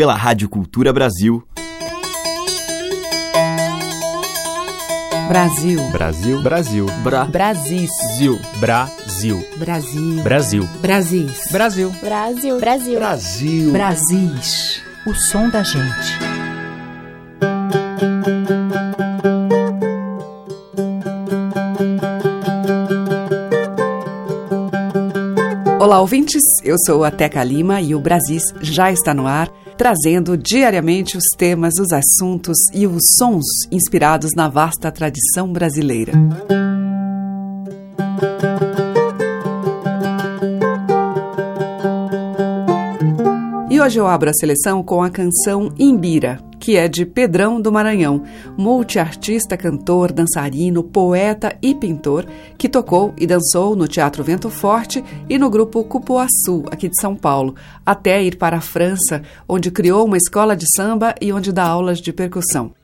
pela Rádio Cultura Brasil. Brasil. Brasil. Brasil. Bra. Brasis. Zil. Brasil. Brasil. Brasil. Brasis. Brasil. Brasil. Brasil. Brasil. Brasis. O som da gente. Olá, ouvintes. Eu sou a Teca Lima e o Brasis já está no ar, trazendo diariamente os temas, os assuntos e os sons inspirados na vasta tradição brasileira. Hoje eu abro a seleção com a canção Imbira, que é de Pedrão do Maranhão, multiartista, cantor, dançarino, poeta e pintor, que tocou e dançou no Teatro Vento Forte e no grupo Cupuaçu, aqui de São Paulo, até ir para a França, onde criou uma escola de samba e onde dá aulas de percussão.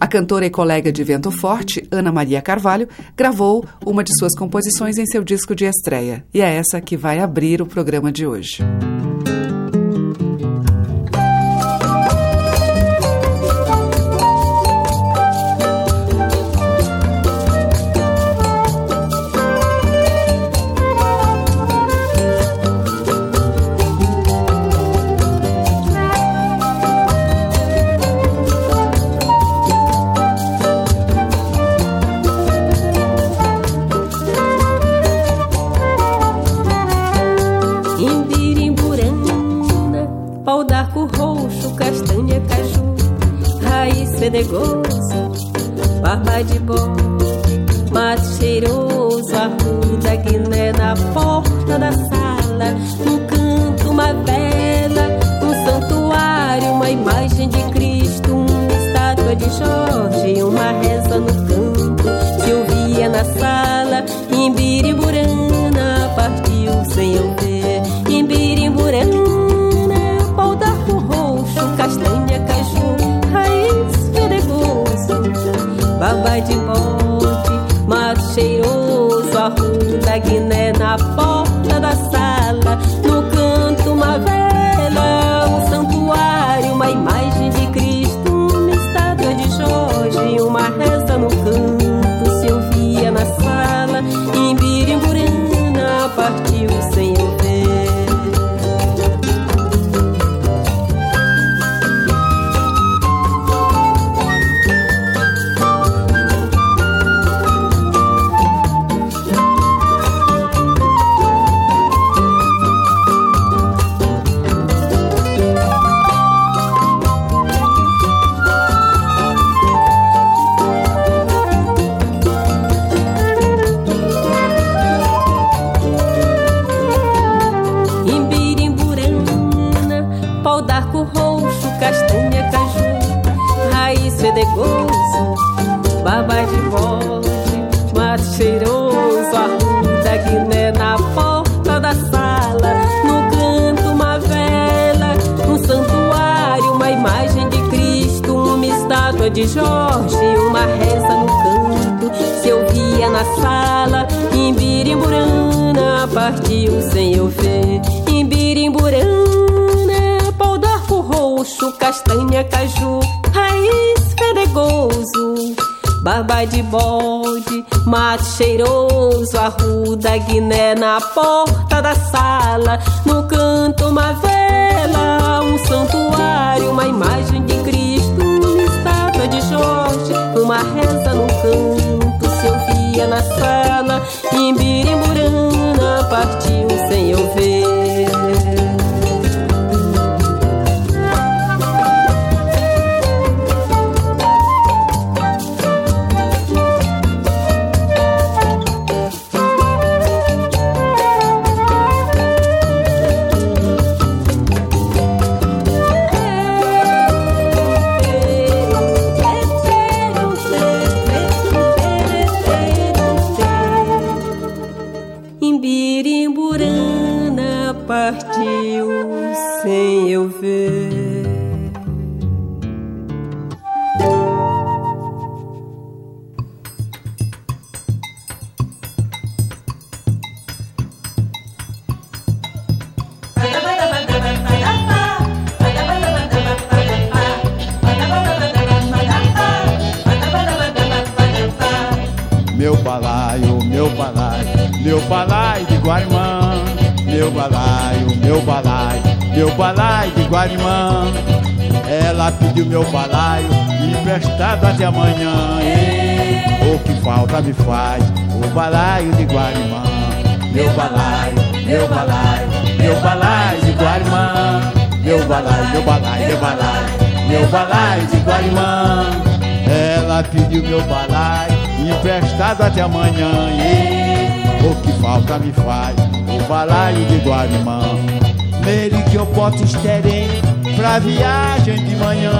A cantora e colega de Vento Forte, Ana Maria Carvalho, gravou uma de suas composições em seu disco de estreia, e é essa que vai abrir o programa de hoje. Imbirimburana, fedegoso, barba de bode, mato cheiroso, arruda, guiné na porta da sala, no canto uma vela, um santuário, uma imagem de Cristo, uma estátua de Jorge, uma reza no canto, se ouvia na sala, Imbirimburana, partiu sem eu arruda, guiné na porta ouvia na sala, Imbirimburana partiu sem eu ver, Imbirimburana, pau d'arco roxo, castanha, caju, raiz fedegoso, barba de bode, mato cheiroso, arruda, guiné na porta da sala, no canto uma vela, um santuário, uma imagem de Cristo, uma estátua de Jorge, uma reza no canto, ouvia na meu balaio de Guarimã, meu balaio, meu balaio, meu balaio de Guarimã. Ela pediu meu balaio emprestado até amanhã. O que falta me faz o balaio de Guarimã, meu balaio, meu balaio, meu balaio de Guarimã, meu balaio, meu balaio, meu balaio, meu balaio de Guarimã. Ela pediu meu balaio emprestado até amanhã. E o que falta me faz o balaio de Guarimã. Nele que eu posso esterem pra viagem de manhã.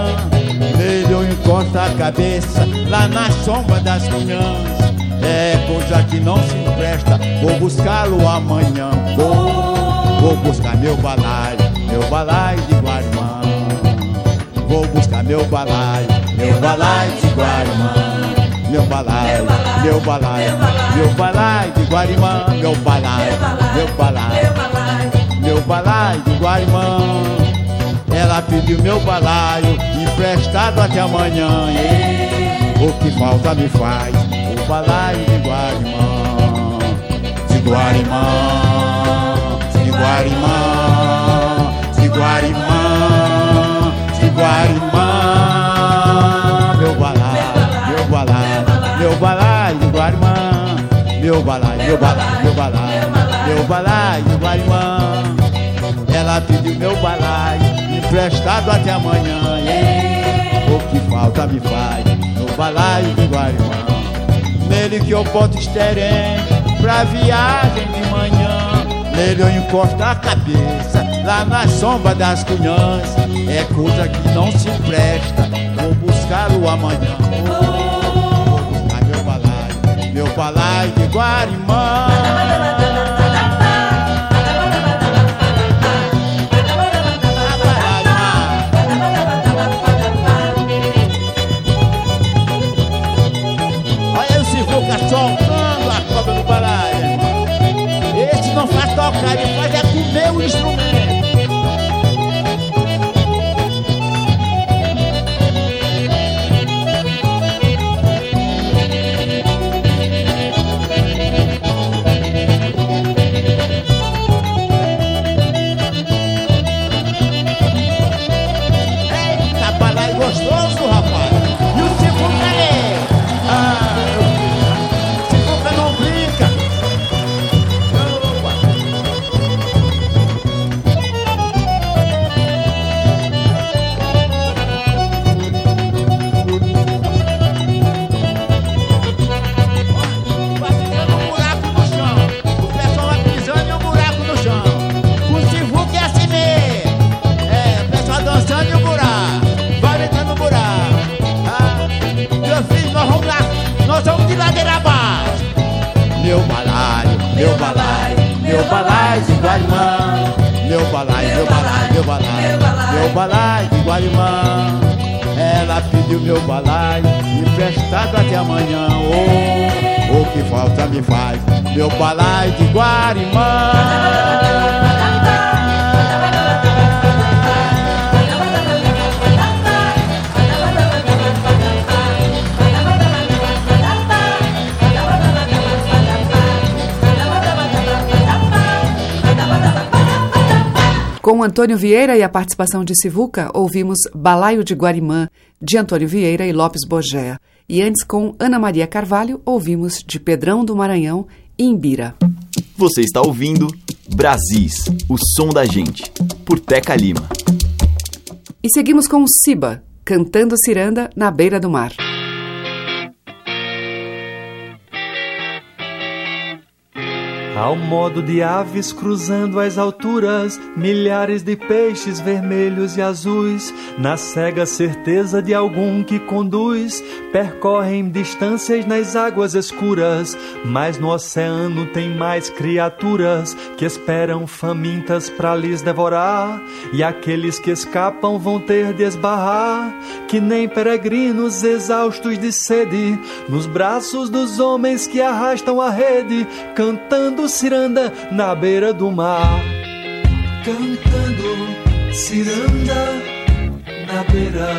Nele eu encosto a cabeça lá na sombra das cunhãs. É coisa que não se empresta, vou buscá-lo amanhã. Vou, vou buscar meu balaio, meu balaio de Guarimã. Vou buscar meu balaio, meu balaio de Guarimã meu balaio, meu balaio, meu balaio de Guarimã, meu balaio, meu balaio, meu balaio de Guarimã. Ela pediu meu balaio emprestado até amanhã. E o que falta me faz o balaio de Guarimã, de Guarimã, de Guarimã, de Guarimã, meu balaio, meu balaio, meu balaio, meu balaio do Guarimã. Ela pediu meu balaio, emprestado até amanhã. O que falta me faz no balaio do Guarimã. Nele que eu boto esterém pra viagem de manhã. Nele eu encosto a cabeça lá na sombra das cunhãs. É coisa que não se presta, vou buscar o amanhã meu balaio de Guarimã. Antônio Vieira e a participação de Sivuca, ouvimos Balaio de Guarimã, de Antônio Vieira e Lopes Bogéa. E antes, com Ana Maria Carvalho, ouvimos de Pedrão do Maranhão, Imbira. Você está ouvindo Brasis, o som da gente, por Teca Lima. E seguimos com Siba, cantando ciranda na beira do mar. Ao modo de aves cruzando as alturas, milhares de peixes vermelhos e azuis, na cega certeza de algum que conduz, percorrem distâncias nas águas escuras, mas no oceano tem mais criaturas que esperam famintas para lhes devorar, e aqueles que escapam vão ter de esbarrar, que nem peregrinos exaustos de sede, nos braços dos homens que arrastam a rede, cantando ciranda na beira do mar. Cantando ciranda na beira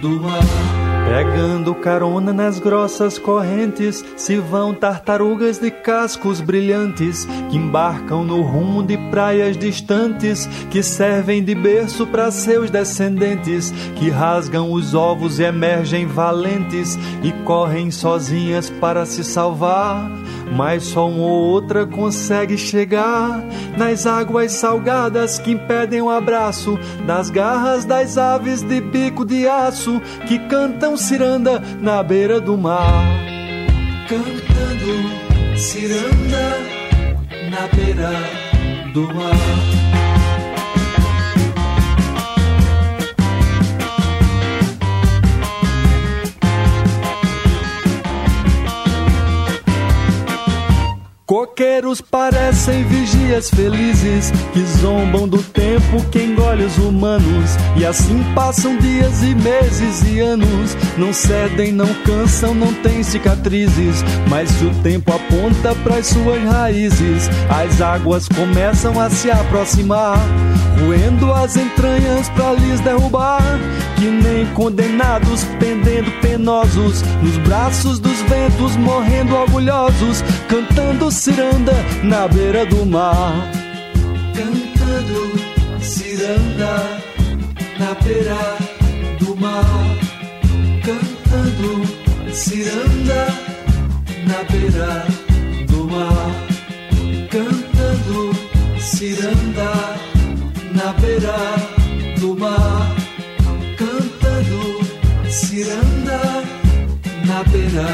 do mar. Pegando carona nas grossas correntes, se vão tartarugas de cascos brilhantes que embarcam no rumo de praias distantes, que servem de berço para seus descendentes, que rasgam os ovos e emergem valentes e correm sozinhas para se salvar. Mas só uma ou outra consegue chegar nas águas salgadas que impedem o abraço das garras das aves de bico de aço que cantam ciranda na beira do mar. Cantando ciranda na beira do mar. Coqueiros parecem vigias felizes que zombam do tempo que engole os humanos. E assim passam dias e meses e anos. Não cedem, não cansam, não têm cicatrizes. Mas se o tempo aponta para as suas raízes, as águas começam a se aproximar, roendo as entranhas para lhes derrubar. Que nem condenados pendendo penosos nos braços dos ventos, morrendo orgulhosos, cantando ciranda na beira do mar. Cantando ciranda na beira do mar. Cantando ciranda na beira do mar. Cantando ciranda na beira do mar. Cantando ciranda na beira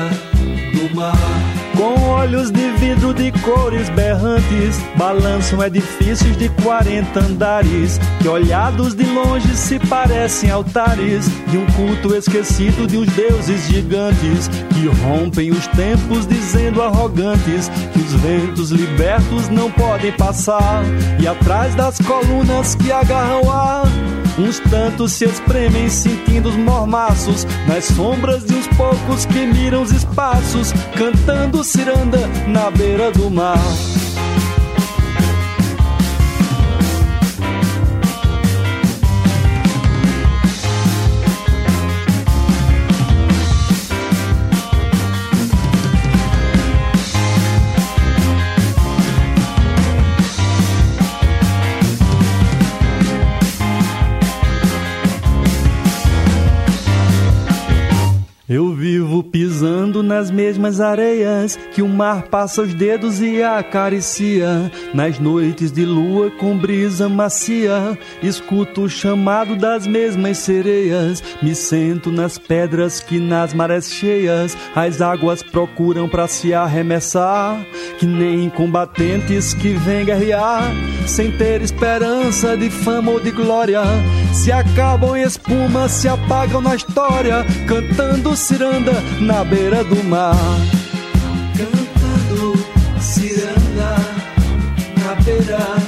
do mar. Com olhos de vidro de cores berrantes, balançam edifícios de 40 andares, que olhados de longe se parecem altares de um culto esquecido de uns deuses gigantes, que rompem os tempos dizendo arrogantes que os ventos libertos não podem passar, e atrás das colunas que agarram ar Uns tantos se espremem sentindo os mormaços nas sombras de uns poucos que miram os espaços, cantando ciranda na beira do mar. Nas mesmas areias que o mar passa os dedos e acaricia. Nas noites de lua com brisa macia, escuto o chamado das mesmas sereias. Me sento nas pedras que nas marés cheias as águas procuram para se arremessar. Que nem combatentes que vêm guerrear sem ter esperança de fama ou de glória. Se acabam em espuma, se apagam na história, cantando ciranda na beira do mar. Cantando ciranda na beira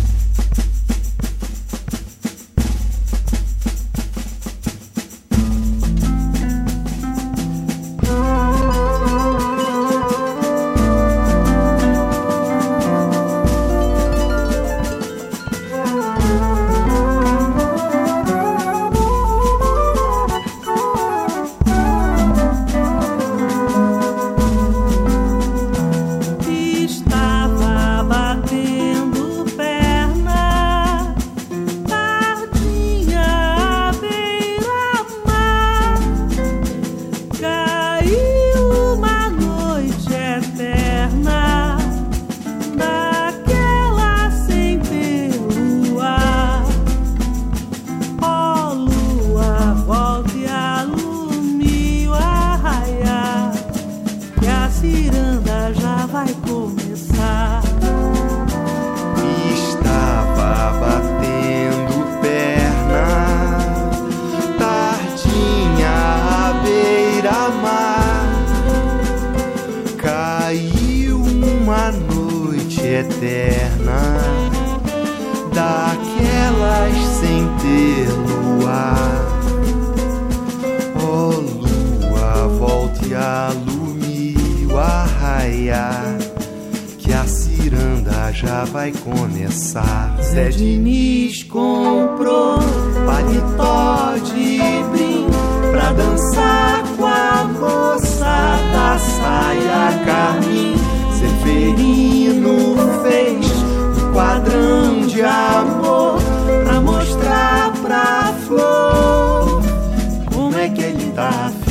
I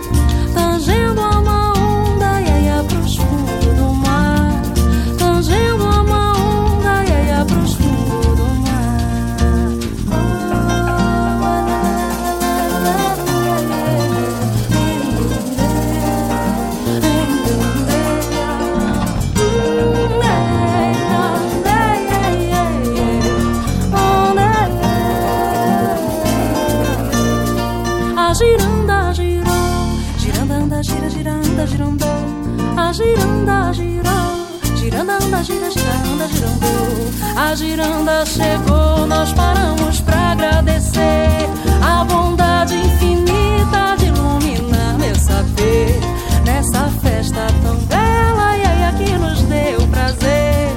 Giranda, anda, gira, gira, anda, girando. A giranda chegou, nós paramos pra agradecer a bondade infinita de iluminar meu saber. Nessa festa tão bela, e aí que nos deu prazer.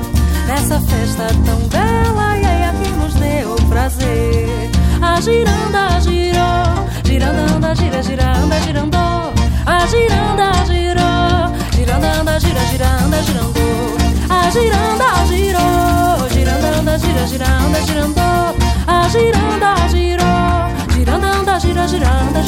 Nessa festa tão bela, e aí que nos deu prazer. A giranda girou, giranda, anda, gira, gira, anda, girando. A giranda girou, giranda, anda, gira, gira, anda, girando. A giranda girou, giranda, anda, gira, gira, anda, girando. A giranda girou, giranda, anda, gira, gira, anda,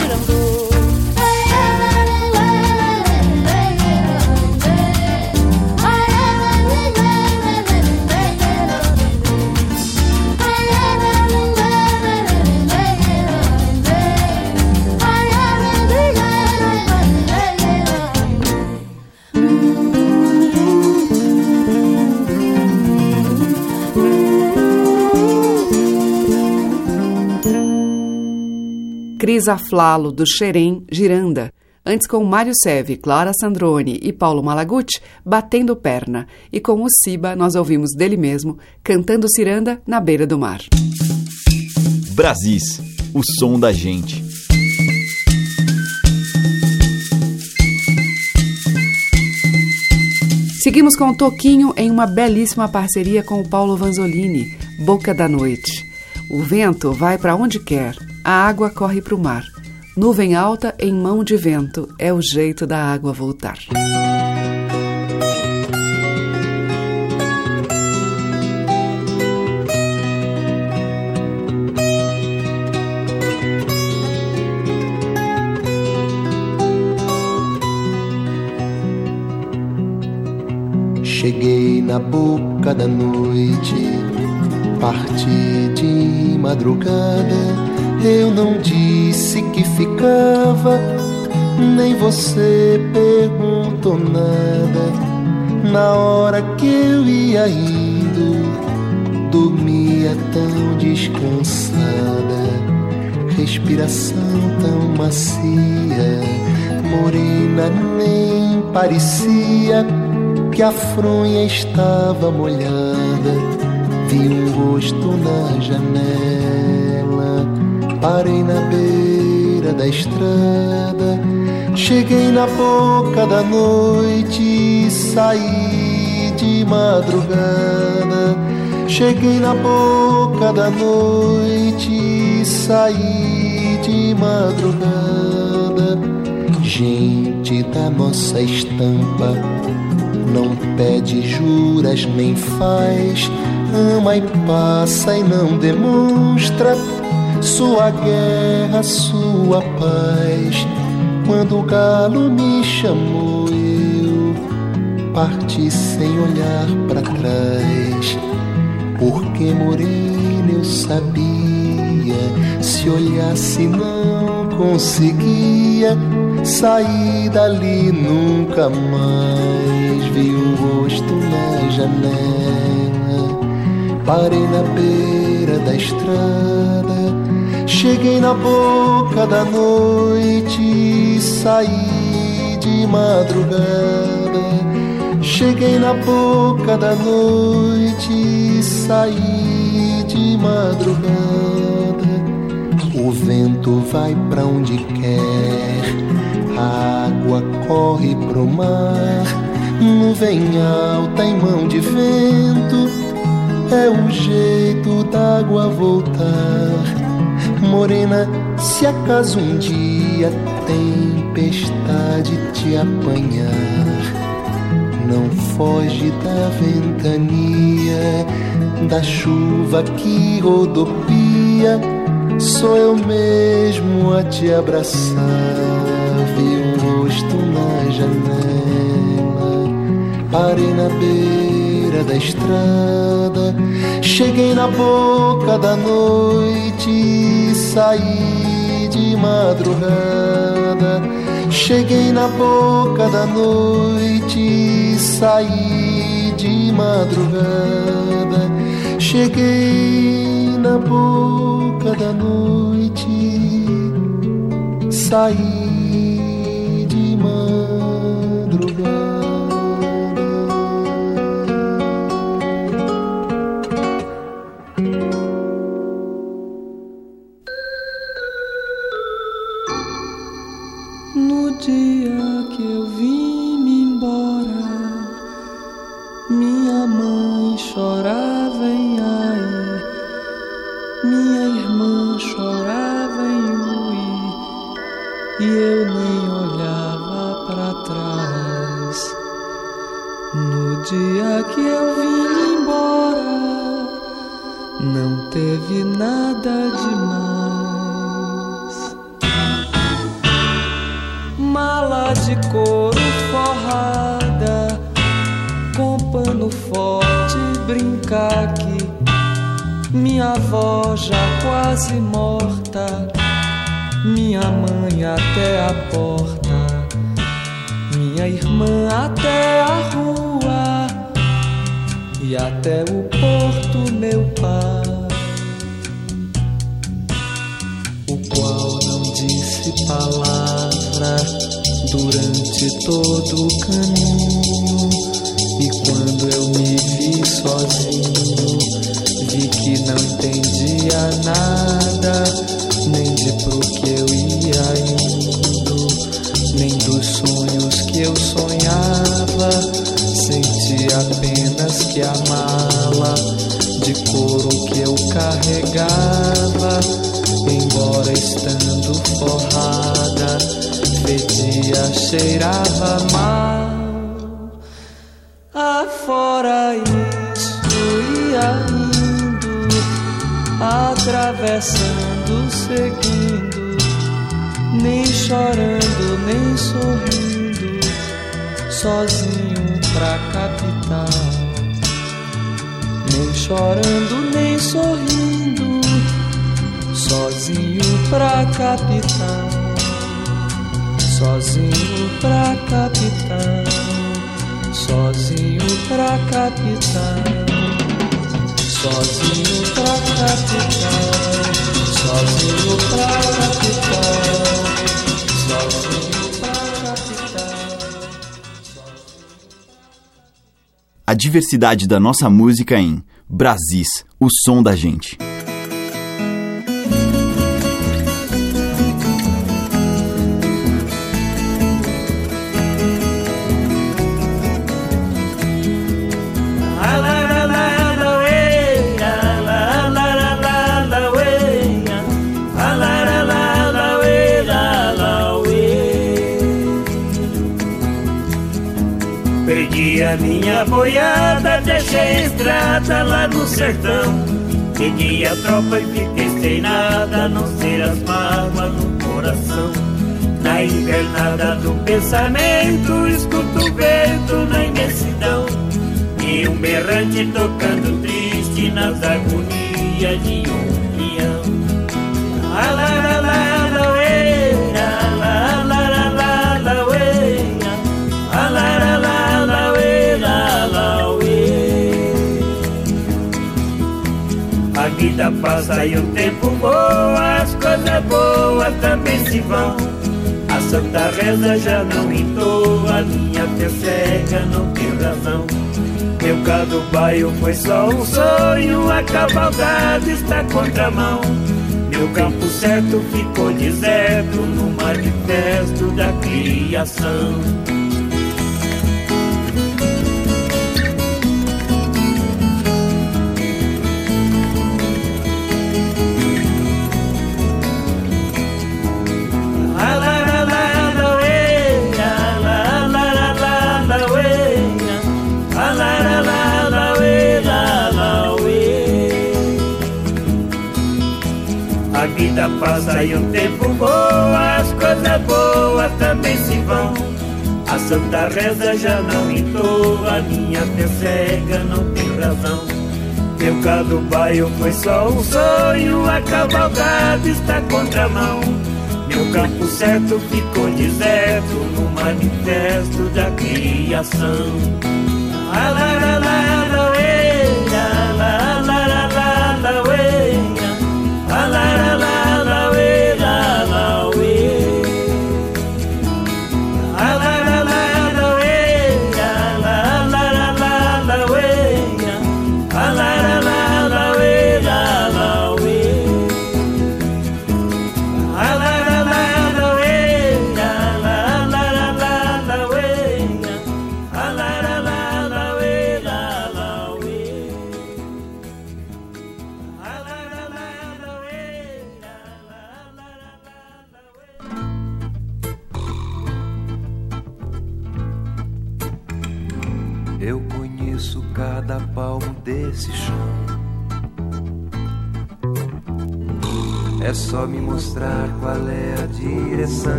Cris Aflalo, do Xerém, Giranda. Antes com Mário Seve, Clara Sandrone e Paulo Malaguti, Batendo Perna. E com o Siba, nós ouvimos dele mesmo, cantando ciranda na beira do mar. Brasis, o som da gente. Seguimos com o Toquinho em uma belíssima parceria com o Paulo Vanzolini, Boca da Noite. O vento vai para onde quer, a água corre para o mar. Nuvem alta em mão de vento é o jeito da água voltar. Cheguei na boca da noite, parti de madrugada eu não disse que ficava, nem você perguntou nada. Na hora que eu ia indo, dormia tão descansada, respiração tão macia, morena nem parecia que a fronha estava molhada. Vi um rosto na janela Parei na beira da estrada, cheguei na boca da noite, saí de madrugada. Cheguei na boca da noite, saí de madrugada. Gente da nossa estampa, não pede juras nem faz, ama e passa e não demonstra sua guerra, sua paz. Quando o galo me chamou, eu parti sem olhar para trás. Porque morena eu sabia, se olhasse não conseguia sair dali nunca mais. Vi um rosto na janela, parei na beira da estrada Cheguei na boca da noite, saí de madrugada. Cheguei na boca da noite, saí de madrugada. O vento vai para onde quer, a água corre pro mar. Nuvem alta em mão de vento, é o jeito d'água voltar Morena, se acaso um dia tempestade te apanhar, não foge da ventania, da chuva que rodopia, sou eu mesmo a te abraçar. Vi um rosto na janela, parei na beira da estrada, cheguei na boca da noite saí de madrugada. Cheguei na boca da noite, saí de madrugada. Cheguei na boca da noite, saí dia que eu vim embora, não teve nada demais. Mala de couro forrada, com pano forte, brincar que minha avó já quase morta, minha mãe até a porta minha irmã até a rua e até o porto, meu pai, o qual não disse palavra durante todo o caminho. E quando eu me vi sozinho, cheirava mal. Afora isso ia indo, atravessando, seguindo, nem chorando, nem sorrindo, sozinho pra capital. Nem chorando, nem sorrindo, sozinho pra capital. Sozinho pra capital sozinho pra capital, sozinho pra capital, sozinho pra capital, sozinho pra capital. A diversidade da nossa música em Brasis, o som da gente. Estrada lá no sertão. Segui a tropa e fiquei sem nada, não ser as mágoas no coração. Na invernada do pensamento, escuto o vento na imensidão. E um berrante tocando triste nas agonias de um peão. Vida passa e o tempo voa, as coisas boas também se vão. A santa reza já não entoa, minha fé cega não tem razão. Meu gado baio foi só um sonho, a cavalgada está contramão. Meu campo certo ficou deserto no manifesto da criação. Vida passa e o tempo voa, as coisas boas também se vão. A santa reza já não entoa, minha fé cega não tem razão. Meu gado baio foi só um sonho, a cavalgada está contramão. Meu campo certo ficou deserto no manifesto da criação. Ah,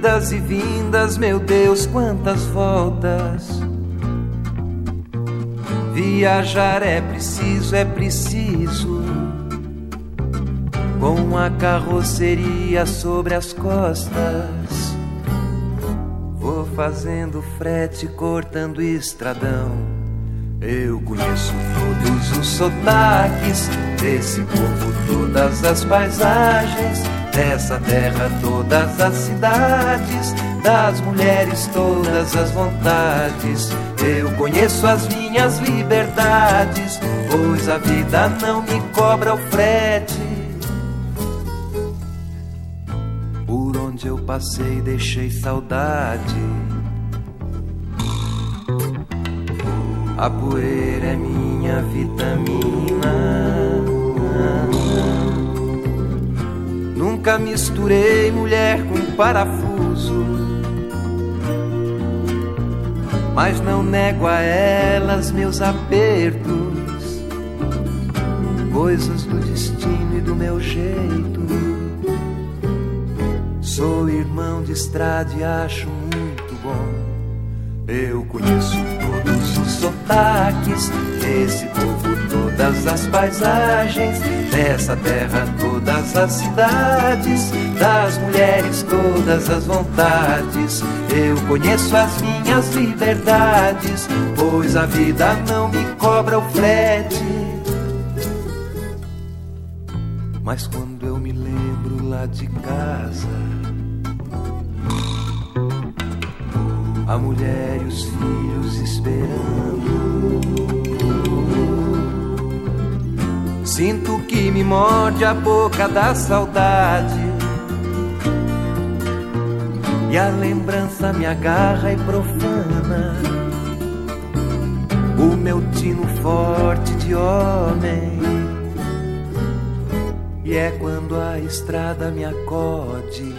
idas e vindas, meu Deus, quantas voltas. Viajar é preciso, é preciso. Com a carroceria sobre as costas. Vou fazendo frete, cortando estradão. Eu conheço todos os sotaques desse povo, todas as paisagens Dessa terra, todas as cidades, das mulheres, todas as vontades. Eu conheço as minhas liberdades, pois a vida não me cobra o frete. Por onde eu passei, deixei saudade. A poeira é minha vitamina. Nunca misturei mulher com parafuso. Mas não nego a elas meus apertos, coisas do destino e do meu jeito. Sou irmão de estrada e acho muito bom. Eu conheço todos os sotaques desse povo, todas as paisagens Nessa terra, todas as cidades, das mulheres, todas as vontades. Eu conheço as minhas liberdades, pois a vida não me cobra o frete. Mas quando eu me lembro lá de casa, a mulher e os filhos esperando. Sinto que me morde a boca da saudade. E a lembrança me agarra e profana. O meu tino forte de homem. E é quando a estrada me acode.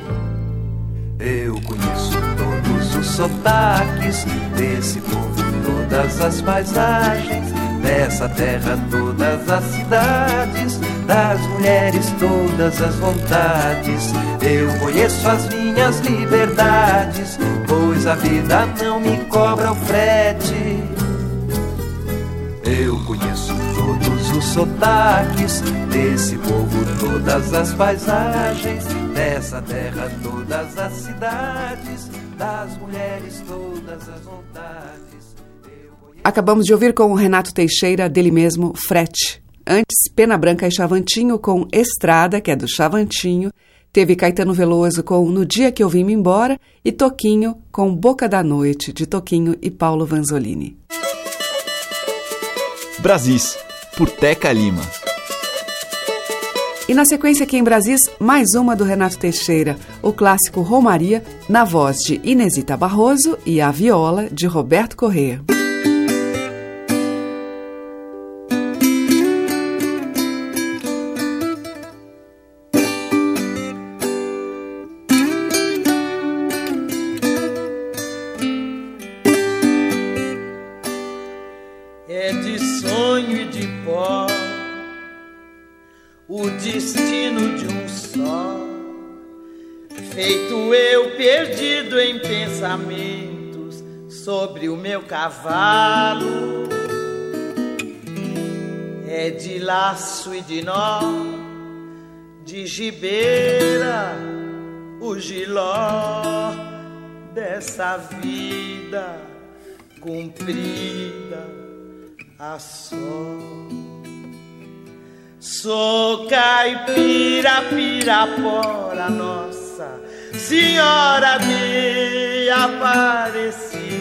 Eu conheço todos os sotaques desse povo, todas as paisagens Dessa terra todas as cidades, das mulheres todas as vontades. Eu conheço as minhas liberdades, pois a vida não me cobra o frete. Eu conheço todos os sotaques desse povo, todas as paisagens, dessa terra todas as cidades, das mulheres todas as vontades. Acabamos de ouvir com o Renato Teixeira, dele mesmo, Frete. Antes, Pena Branca e Chavantinho com Estrada, que é do Chavantinho. Teve Caetano Veloso com No Dia Que Eu Vim Me Embora e Toquinho com Boca da Noite, de Toquinho e Paulo Vanzolini. Brasis, por Teca Lima. E na sequência aqui em Brasis, mais uma do Renato Teixeira, o clássico Romaria, na voz de Inesita Barroso e a viola de Roberto Corrêa. Meu cavalo é de laço e de nó, de gibeira, o giló dessa vida cumprida a só. Sou caipira, pirapora, nossa Senhora de Aparecida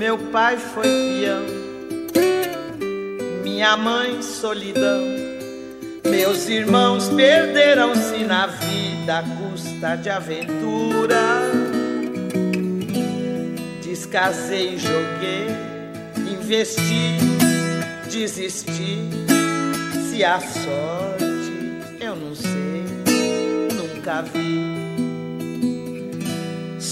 Meu pai foi peão, minha mãe solidão. Meus irmãos perderam-se na vida à custa de aventura. Descasei, joguei, investi, desisti. Se a sorte eu não sei, nunca vi.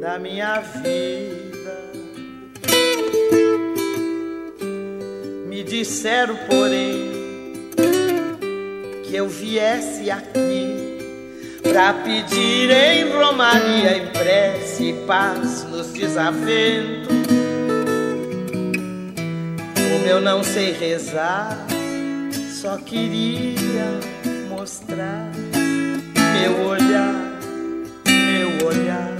da minha vida. Me disseram, porém, que eu viesse aqui pra pedir em romaria, em prece e paz nos desaventos. Como eu não sei rezar, só queria mostrar meu olhar, meu olhar.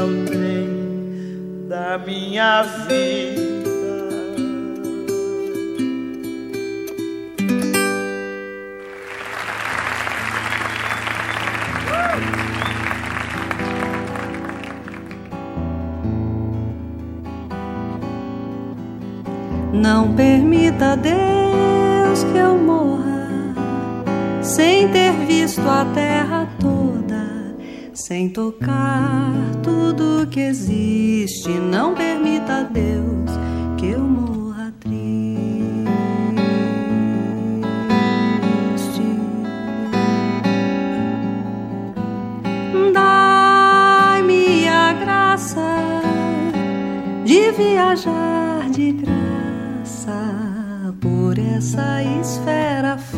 o trem da minha vida. Não permita, Deus, que eu morra sem ter visto a terra sem tocar tudo que existe. Não permita, Deus, que eu morra triste. Dai-me a graça de viajar de graça por essa esfera fora,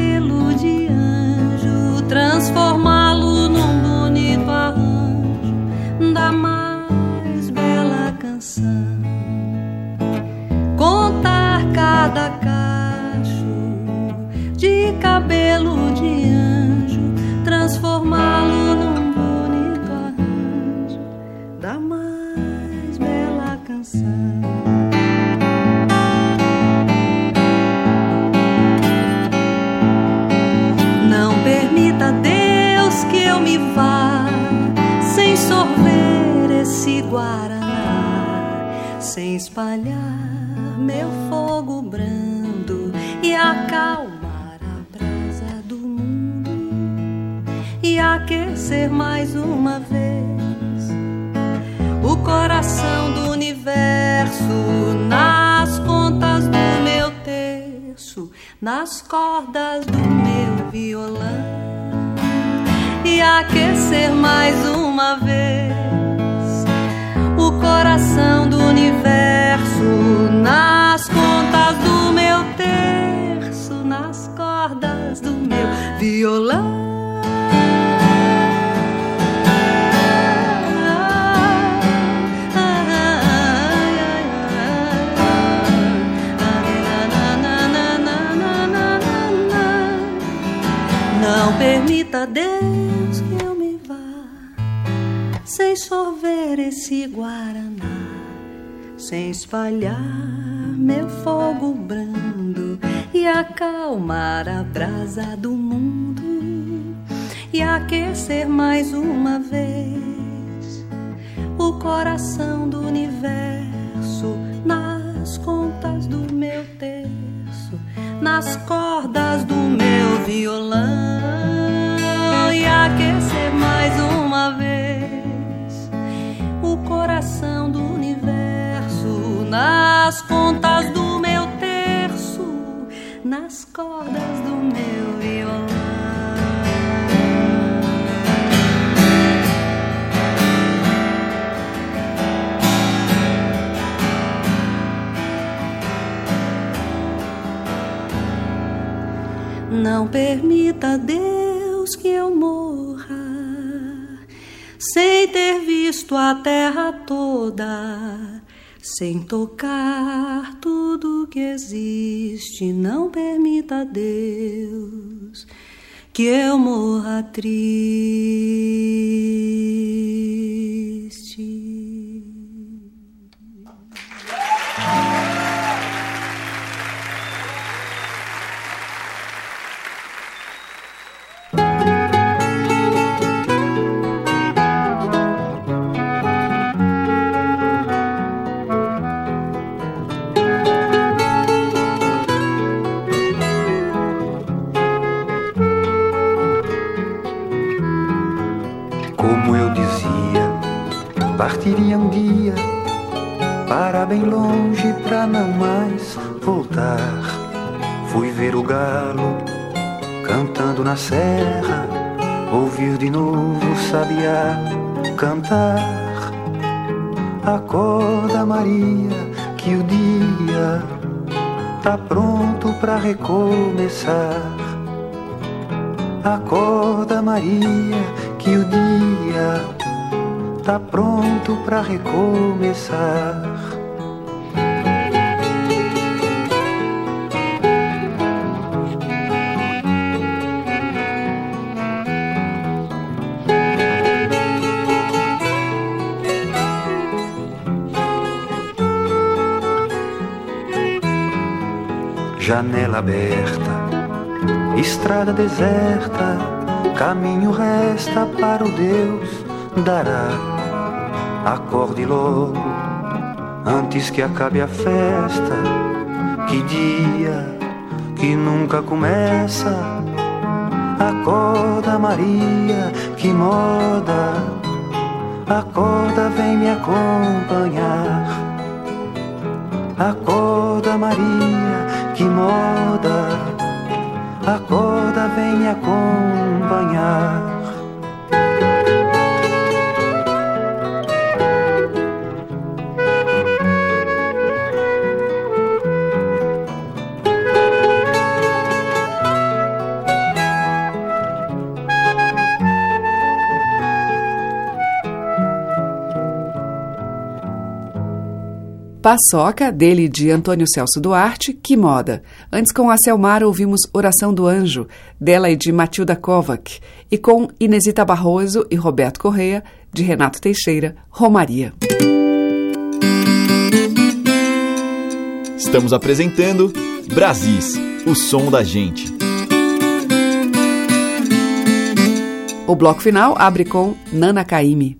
espalhar meu fogo brando e acalmar a brasa do mundo e aquecer mais uma vez o coração do universo nas contas do meu terço, nas cordas do meu violão e aquecer mais uma vez coração do universo nas contas do meu terço, nas cordas do meu violão. Não permita Deus sem sorver esse guaraná sem espalhar meu fogo brando e acalmar a brasa do mundo aquecer mais uma vez o coração do universo nas contas do meu terço, nas cordas do meu violão nas contas do meu terço, nas cordas do meu violão. Não permita, Deus, que eu morra sem ter visto a terra toda, sem tocar tudo que existe. Não permita, Deus, que eu morra triste. Bem longe pra não mais voltar. Fui ver o galo cantando na serra, ouvir de novo o sabiá cantar. Acorda, Maria, que o dia tá pronto pra recomeçar. Acorda, Maria, que o dia tá pronto pra recomeçar. Janela aberta, estrada deserta, caminho resta para o Deus dará. Acorde logo, antes que acabe a festa. Que dia que nunca começa. Acorda, Maria, que moda. Acorda, vem me acompanhar. Acorda, Maria, moda. Acorda, vem me acompanhar. Paçoca, dele e de Antônio Celso Duarte, Que Moda. Antes, com a Selmar, ouvimos Oração do Anjo, dela e de Matilda Kovac. E com Inesita Barroso e Roberto Correia, de Renato Teixeira, Romaria. Estamos apresentando Brasis, o som da gente. O bloco final abre com Nana Caymmi.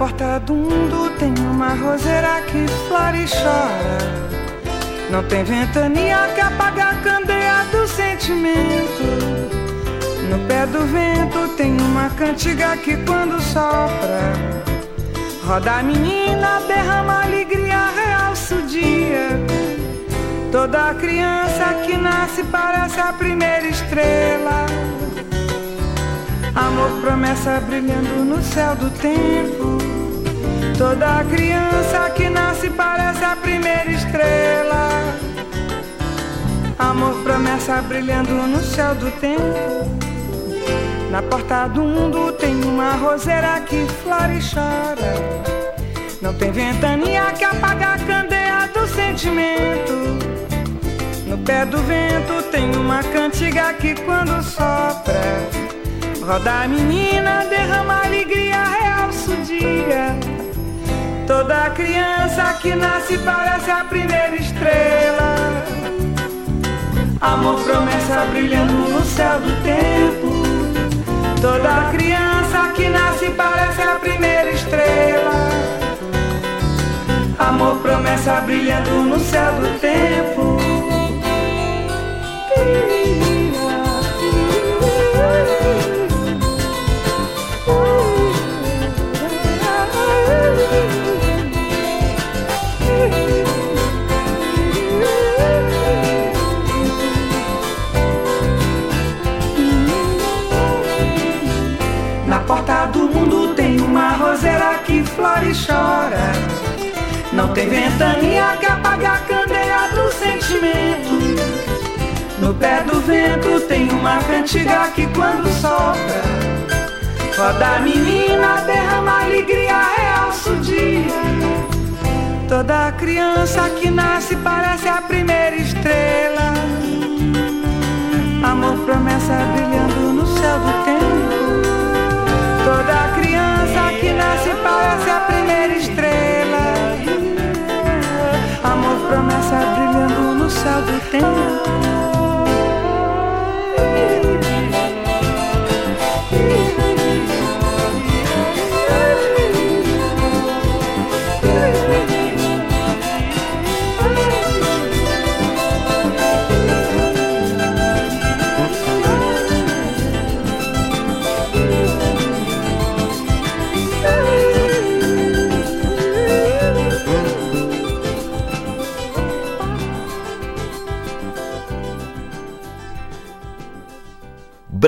Porta do mundo tem uma roseira que flore e chora. Não tem ventania que apague a candeia do sentimento. No pé do vento tem uma cantiga que quando sopra, roda a menina, derrama alegria, realça o dia. Toda criança que nasce parece a primeira estrela. Amor, promessa brilhando no céu do tempo. Toda criança que nasce parece a primeira estrela. Amor, promessa brilhando no céu do tempo. Na porta do mundo tem uma roseira que flore e chora. Não tem ventania que apaga a candeia do sentimento. No pé do vento tem uma cantiga que quando sopra Roda a menina, derrama alegria, realça o dia. Toda criança que nasce parece a primeira estrela. Amor, promessa brilhando no céu do tempo. Toda criança que nasce parece a primeira estrela. Amor, promessa brilhando no céu do tempo. E chora. Não tem ventania que apague a candeia do sentimento. No pé do vento tem uma cantiga que quando sopra, roda menina, derrama alegria, realça o dia. Toda criança que nasce parece a primeira estrela. Amor, promessa brilhando no céu do tempo. Nasce parece a primeira estrela. Amor, promessa brilhando no céu do tempo.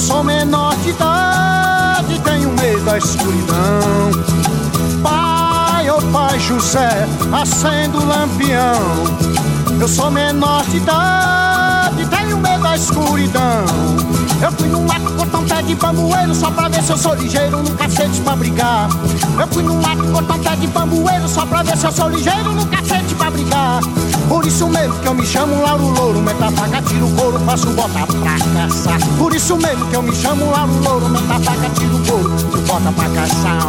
Eu sou menor de idade, tenho medo da escuridão. Pai, oh pai José, acendo o lampião. Eu sou menor de idade, tenho medo da escuridão. Eu fui num mato cortar um pé de bambueiro só pra ver se eu sou ligeiro no cacete pra brigar. Eu fui num mato cortar um pé de bambueiro só pra ver se eu sou ligeiro no cacete pra brigar. Por isso mesmo que eu me chamo Lauro Louro, meta faca, tiro couro, faço bota pra caçar. Por isso mesmo que eu me chamo Lauro Louro, meta faca, tiro couro, bota pra caçar.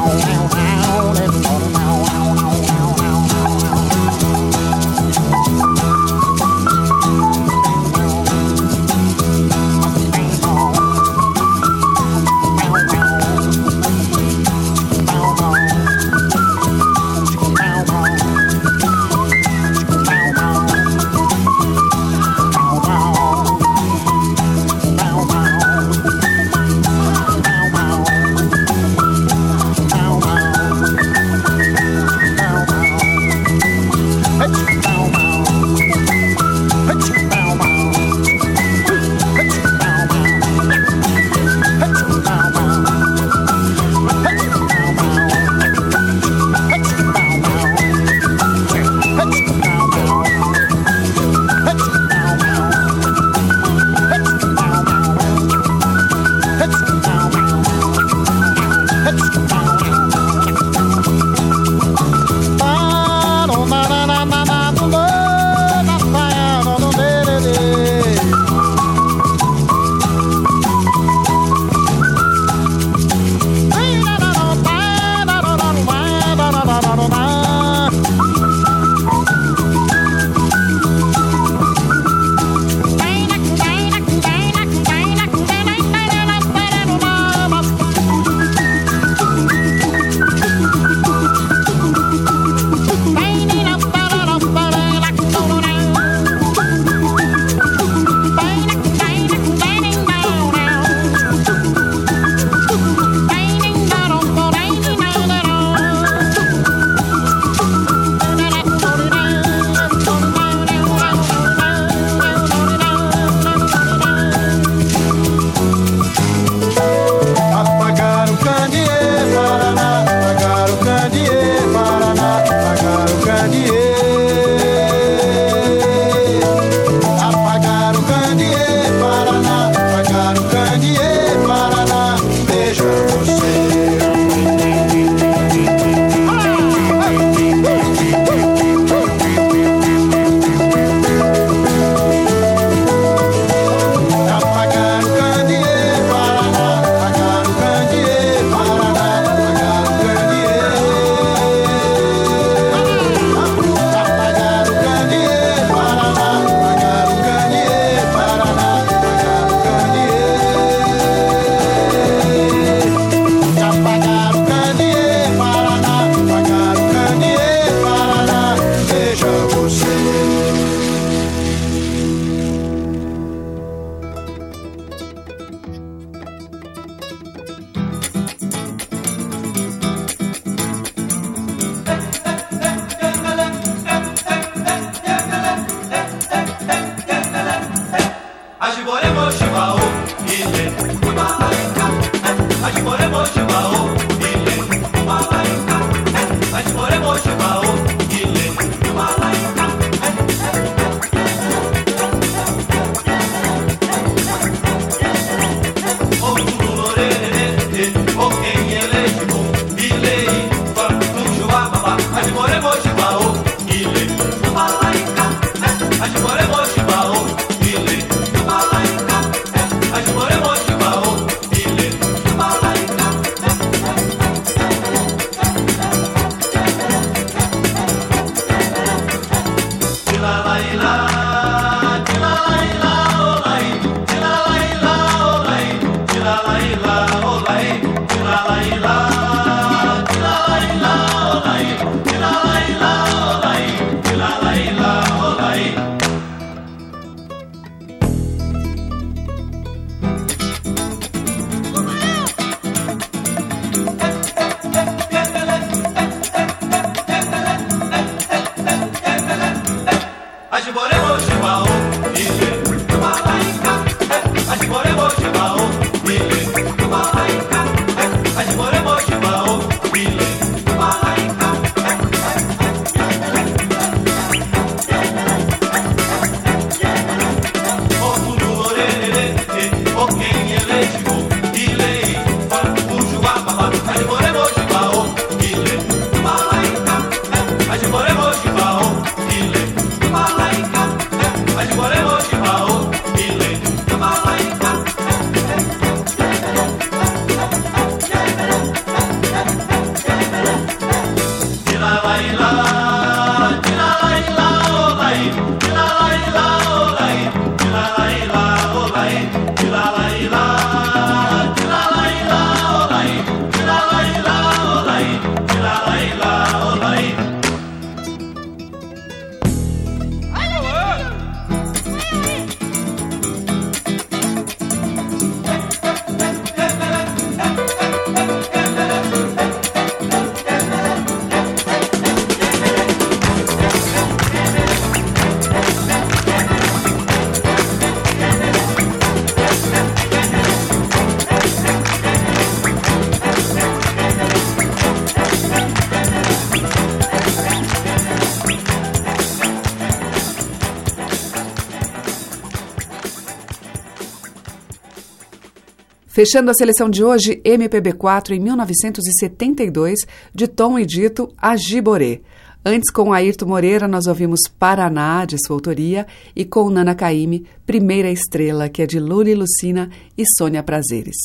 Fechando a seleção de hoje, MPB4 em 1972, de Tom e Dito, Agiborê. Antes, com Ayrton Moreira, nós ouvimos Paraná, de sua autoria, e com Nana Caymmi, Primeira Estrela, que é de Luli Lucina e Sônia Prazeres.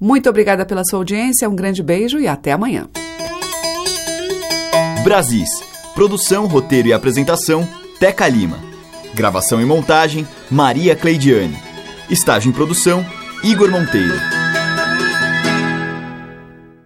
Muito obrigada pela sua audiência, um grande beijo e até amanhã. Brasis. Produção, roteiro e apresentação, Teca Lima. Gravação e montagem, Maria Cleidiane. Estágio em produção, Igor Monteiro.